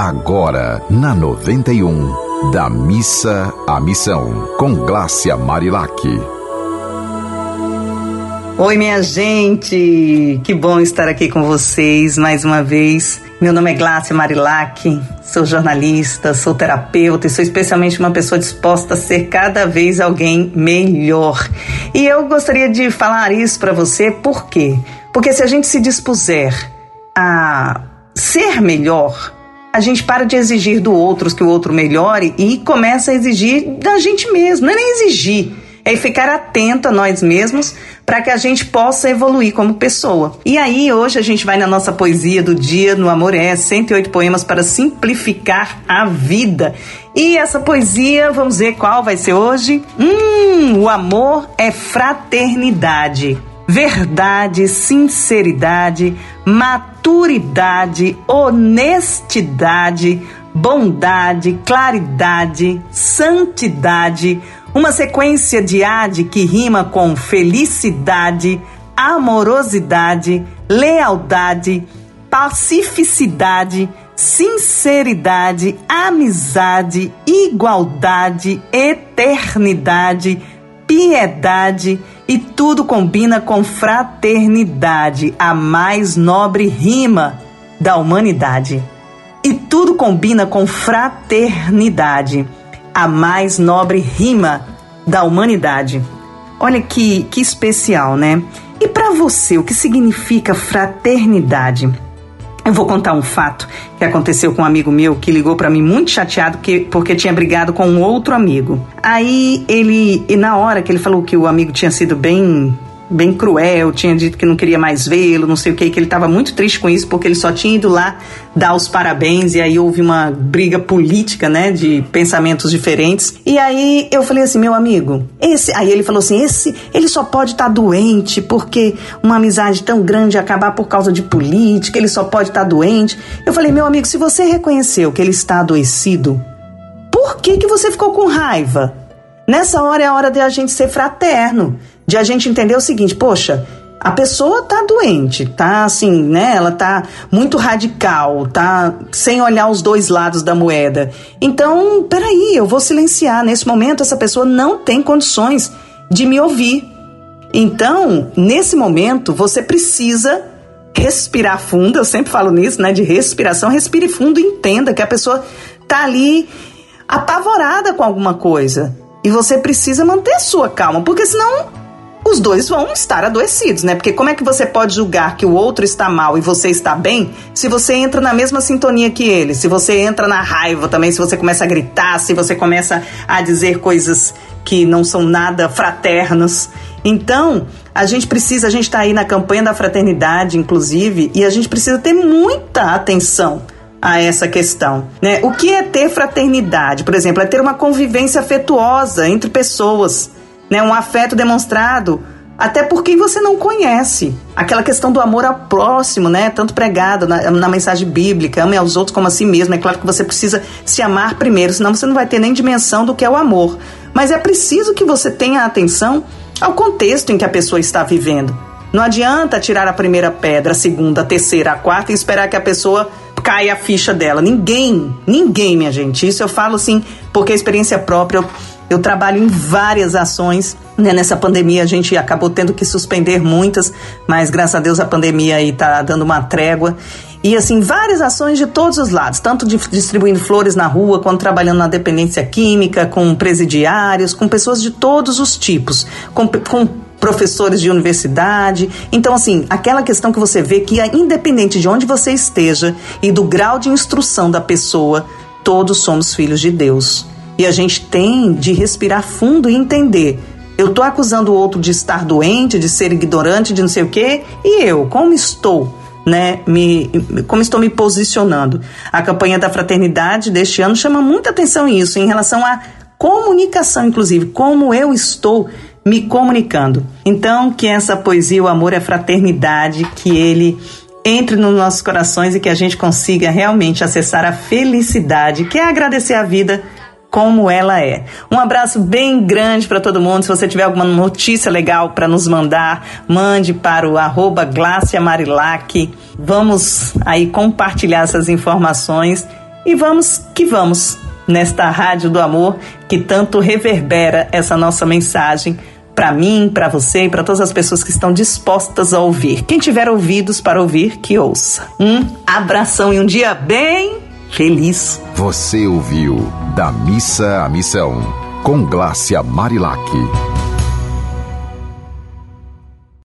Agora, na 91, da missa à missão, com Glácia Marilac. Oi, minha gente! Que bom estar aqui com vocês mais uma vez. Meu nome é Glácia Marilac, sou jornalista, sou terapeuta e sou especialmente uma pessoa disposta a ser cada vez alguém melhor. E eu gostaria de falar isso para você, por quê? Porque se a gente se dispuser a ser melhor, a gente para de exigir do outro que o outro melhore e começa a exigir da gente mesmo. Não é nem exigir, é ficar atento a nós mesmos para que a gente possa evoluir como pessoa. E aí, hoje a gente vai na nossa poesia do dia, no Amor é 108 poemas para simplificar a vida. E essa poesia, vamos ver qual vai ser hoje? Hum, o amor é fraternidade verdade, sinceridade, maturidade, honestidade, bondade, claridade, santidade, uma sequência de ad que rima com felicidade, amorosidade, lealdade, pacificidade, sinceridade, amizade, igualdade, eternidade, piedade e tudo combina com fraternidade, a mais nobre rima da humanidade. E tudo combina com fraternidade, a mais nobre rima da humanidade. Olha que, que especial, né? E para você, o que significa fraternidade? Eu vou contar um fato que aconteceu com um amigo meu que ligou para mim muito chateado que, porque tinha brigado com um outro amigo. Aí ele, e na hora que ele falou que o amigo tinha sido bem bem cruel, tinha dito que não queria mais vê-lo, não sei o que, que ele estava muito triste com isso porque ele só tinha ido lá dar os parabéns e aí houve uma briga política, né, de pensamentos diferentes. E aí eu falei assim, meu amigo, esse, aí ele falou assim, esse, ele só pode estar tá doente porque uma amizade tão grande acabar por causa de política, ele só pode estar tá doente. Eu falei, meu amigo, se você reconheceu que ele está adoecido, por que que você ficou com raiva? Nessa hora é a hora de a gente ser fraterno de a gente entender o seguinte, poxa, a pessoa tá doente, tá assim, né? Ela tá muito radical, tá sem olhar os dois lados da moeda. Então, peraí, eu vou silenciar. Nesse momento, essa pessoa não tem condições de me ouvir. Então, nesse momento, você precisa respirar fundo. Eu sempre falo nisso, né? De respiração. Respire fundo e entenda que a pessoa tá ali apavorada com alguma coisa. E você precisa manter a sua calma, porque senão os dois vão estar adoecidos, né? Porque como é que você pode julgar que o outro está mal e você está bem se você entra na mesma sintonia que ele? Se você entra na raiva também, se você começa a gritar, se você começa a dizer coisas que não são nada fraternas. Então, a gente precisa, a gente está aí na campanha da fraternidade, inclusive, e a gente precisa ter muita atenção a essa questão, né? O que é ter fraternidade? Por exemplo, é ter uma convivência afetuosa entre pessoas né? Um afeto demonstrado até por quem você não conhece. Aquela questão do amor ao próximo, né? Tanto pregado na, na, mensagem bíblica, ame aos outros como a si mesmo. É claro que você precisa se amar primeiro, senão você não vai ter nem dimensão do que é o amor. Mas é preciso que você tenha atenção ao contexto em que a pessoa está vivendo. Não adianta tirar a primeira pedra, a segunda, a terceira, a quarta e esperar que a pessoa caia a ficha dela. Ninguém, ninguém, minha gente. Isso eu falo assim porque a experiência própria. Eu, eu trabalho em várias ações. Né? Nessa pandemia a gente acabou tendo que suspender muitas, mas graças a Deus a pandemia aí tá dando uma trégua. E assim, várias ações de todos os lados, tanto de, distribuindo flores na rua, quanto trabalhando na dependência química, com presidiários, com pessoas de todos os tipos, com, com professores de universidade. Então, assim, aquela questão que você vê que, independente de onde você esteja e do grau de instrução da pessoa, todos somos filhos de Deus. E a gente tem de respirar fundo e entender. Eu estou acusando o outro de estar doente, de ser ignorante, de não sei o quê, e eu, como estou? Né, me, como estou me posicionando. A campanha da fraternidade deste ano chama muita atenção isso, em relação à comunicação, inclusive, como eu estou me comunicando. Então, que essa poesia, o amor é fraternidade, que ele entre nos nossos corações e que a gente consiga realmente acessar a felicidade, que é agradecer a vida como ela é. Um abraço bem grande para todo mundo. Se você tiver alguma notícia legal para nos mandar, mande para o arroba Marilac. Vamos aí compartilhar essas informações E vamos que vamos nesta Rádio do Amor que tanto reverbera essa nossa mensagem para mim, para você e para todas as pessoas que estão dispostas a ouvir. Quem tiver ouvidos para ouvir, que ouça. Um abração e um dia bem feliz. Você ouviu Da Missa à Missão, com Glácia Marilac.